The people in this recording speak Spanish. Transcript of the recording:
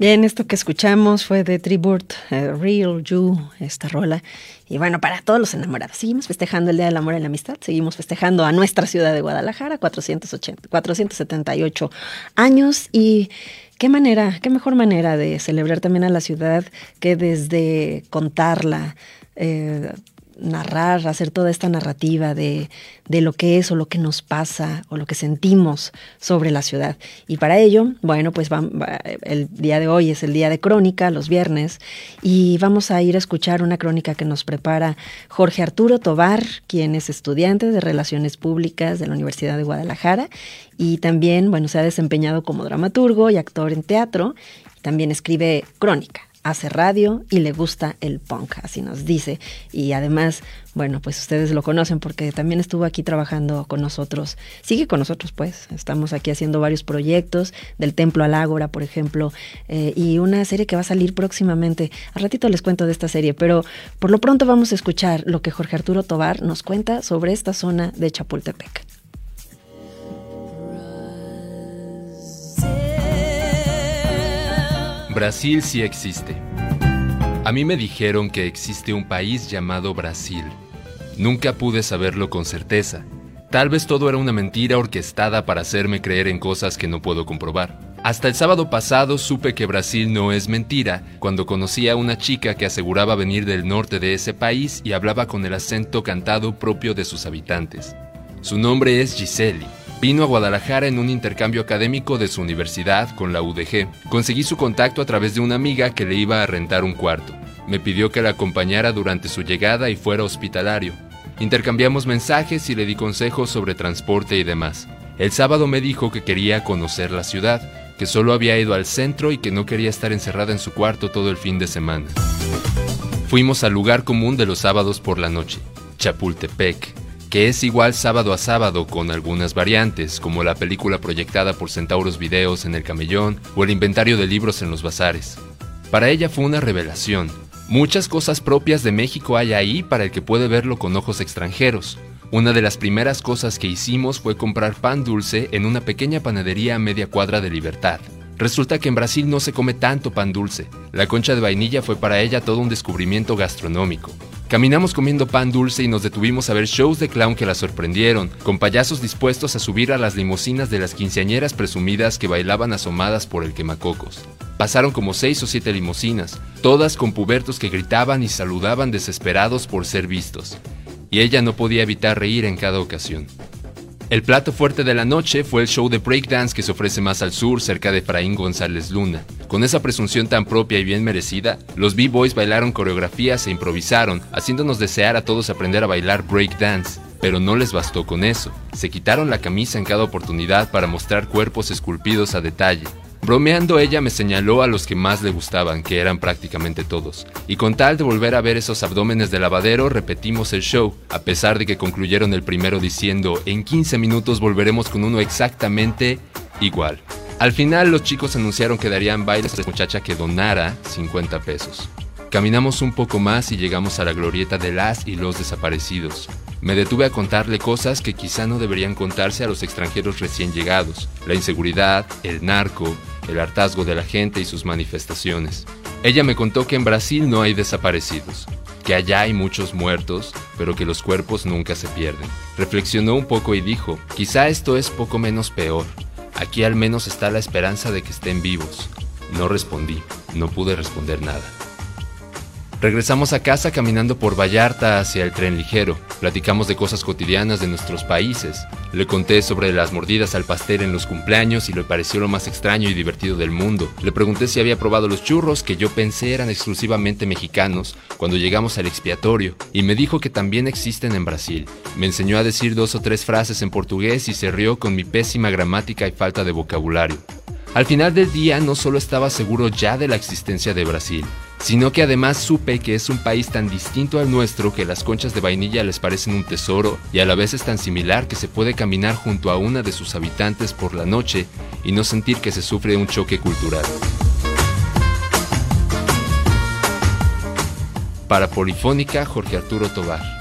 Bien, esto que escuchamos fue de Tribute, eh, Real You, esta rola. Y bueno, para todos los enamorados, seguimos festejando el Día del Amor y la Amistad, seguimos festejando a nuestra ciudad de Guadalajara, 480, 478 años. Y qué manera, qué mejor manera de celebrar también a la ciudad que desde contarla, eh, narrar, hacer toda esta narrativa de, de, lo que es o lo que nos pasa o lo que sentimos sobre la ciudad. Y para ello, bueno, pues el día de hoy es el día de crónica, los viernes, y vamos a ir a escuchar una crónica que nos prepara Jorge Arturo Tobar, quien es estudiante de Relaciones Públicas de la Universidad de Guadalajara y también, bueno, se ha desempeñado como dramaturgo y actor en teatro. También escribe crónica hace radio y le gusta el punk, así nos dice. Y además, bueno, pues ustedes lo conocen porque también estuvo aquí trabajando con nosotros. Sigue con nosotros, pues. Estamos aquí haciendo varios proyectos, del Templo al Ágora, por ejemplo, eh, y una serie que va a salir próximamente. Al ratito les cuento de esta serie, pero por lo pronto vamos a escuchar lo que Jorge Arturo Tobar nos cuenta sobre esta zona de Chapultepec. Brasil sí existe. A mí me dijeron que existe un país llamado Brasil. Nunca pude saberlo con certeza. Tal vez todo era una mentira orquestada para hacerme creer en cosas que no puedo comprobar. Hasta el sábado pasado supe que Brasil no es mentira cuando conocí a una chica que aseguraba venir del norte de ese país y hablaba con el acento cantado propio de sus habitantes. Su nombre es Giseli Vino a Guadalajara en un intercambio académico de su universidad con la UDG. Conseguí su contacto a través de una amiga que le iba a rentar un cuarto. Me pidió que la acompañara durante su llegada y fuera hospitalario. Intercambiamos mensajes y le di consejos sobre transporte y demás. El sábado me dijo que quería conocer la ciudad, que solo había ido al centro y que no quería estar encerrada en su cuarto todo el fin de semana. Fuimos al lugar común de los sábados por la noche, Chapultepec, que es igual sábado a sábado con algunas variantes, como la película proyectada por Centauros Videos en el Camellón o el inventario de libros en los bazares. Para ella fue una revelación. Muchas cosas propias de México hay ahí para el que puede verlo con ojos extranjeros. Una de las primeras cosas que hicimos fue comprar pan dulce en una pequeña panadería a media cuadra de Libertad. Resulta que en Brasil no se come tanto pan dulce. La concha de vainilla fue para ella todo un descubrimiento gastronómico. Caminamos comiendo pan dulce y nos detuvimos a ver shows de clown que la sorprendieron, con payasos dispuestos a subir a las limusinas de las quinceañeras presumidas que bailaban asomadas por el quemacocos. Pasaron como seis o siete limusinas, todas con pubertos que gritaban y saludaban desesperados por ser vistos. Y ella no podía evitar reír en cada ocasión. El plato fuerte de la noche fue el show de breakdance que se ofrece más al sur, cerca de Fraín González Luna. Con esa presunción tan propia y bien merecida, los B-Boys bailaron coreografías e improvisaron, haciéndonos desear a todos aprender a bailar breakdance. Pero no les bastó con eso. Se quitaron la camisa en cada oportunidad para mostrar cuerpos esculpidos a detalle. Bromeando ella me señaló a los que más le gustaban, que eran prácticamente todos, y con tal de volver a ver esos abdómenes de lavadero repetimos el show, a pesar de que concluyeron el primero diciendo, en 15 minutos volveremos con uno exactamente igual. Al final los chicos anunciaron que darían bailes a la muchacha que donara 50 pesos. Caminamos un poco más y llegamos a la glorieta de las y los desaparecidos. Me detuve a contarle cosas que quizá no deberían contarse a los extranjeros recién llegados, la inseguridad, el narco, el hartazgo de la gente y sus manifestaciones. Ella me contó que en Brasil no hay desaparecidos, que allá hay muchos muertos, pero que los cuerpos nunca se pierden. Reflexionó un poco y dijo, quizá esto es poco menos peor. Aquí al menos está la esperanza de que estén vivos. No respondí, no pude responder nada. Regresamos a casa caminando por Vallarta hacia el tren ligero. Platicamos de cosas cotidianas de nuestros países. Le conté sobre las mordidas al pastel en los cumpleaños y le pareció lo más extraño y divertido del mundo. Le pregunté si había probado los churros que yo pensé eran exclusivamente mexicanos cuando llegamos al expiatorio y me dijo que también existen en Brasil. Me enseñó a decir dos o tres frases en portugués y se rió con mi pésima gramática y falta de vocabulario. Al final del día no solo estaba seguro ya de la existencia de Brasil, sino que además supe que es un país tan distinto al nuestro que las conchas de vainilla les parecen un tesoro y a la vez es tan similar que se puede caminar junto a una de sus habitantes por la noche y no sentir que se sufre un choque cultural. Para Polifónica, Jorge Arturo Tobar.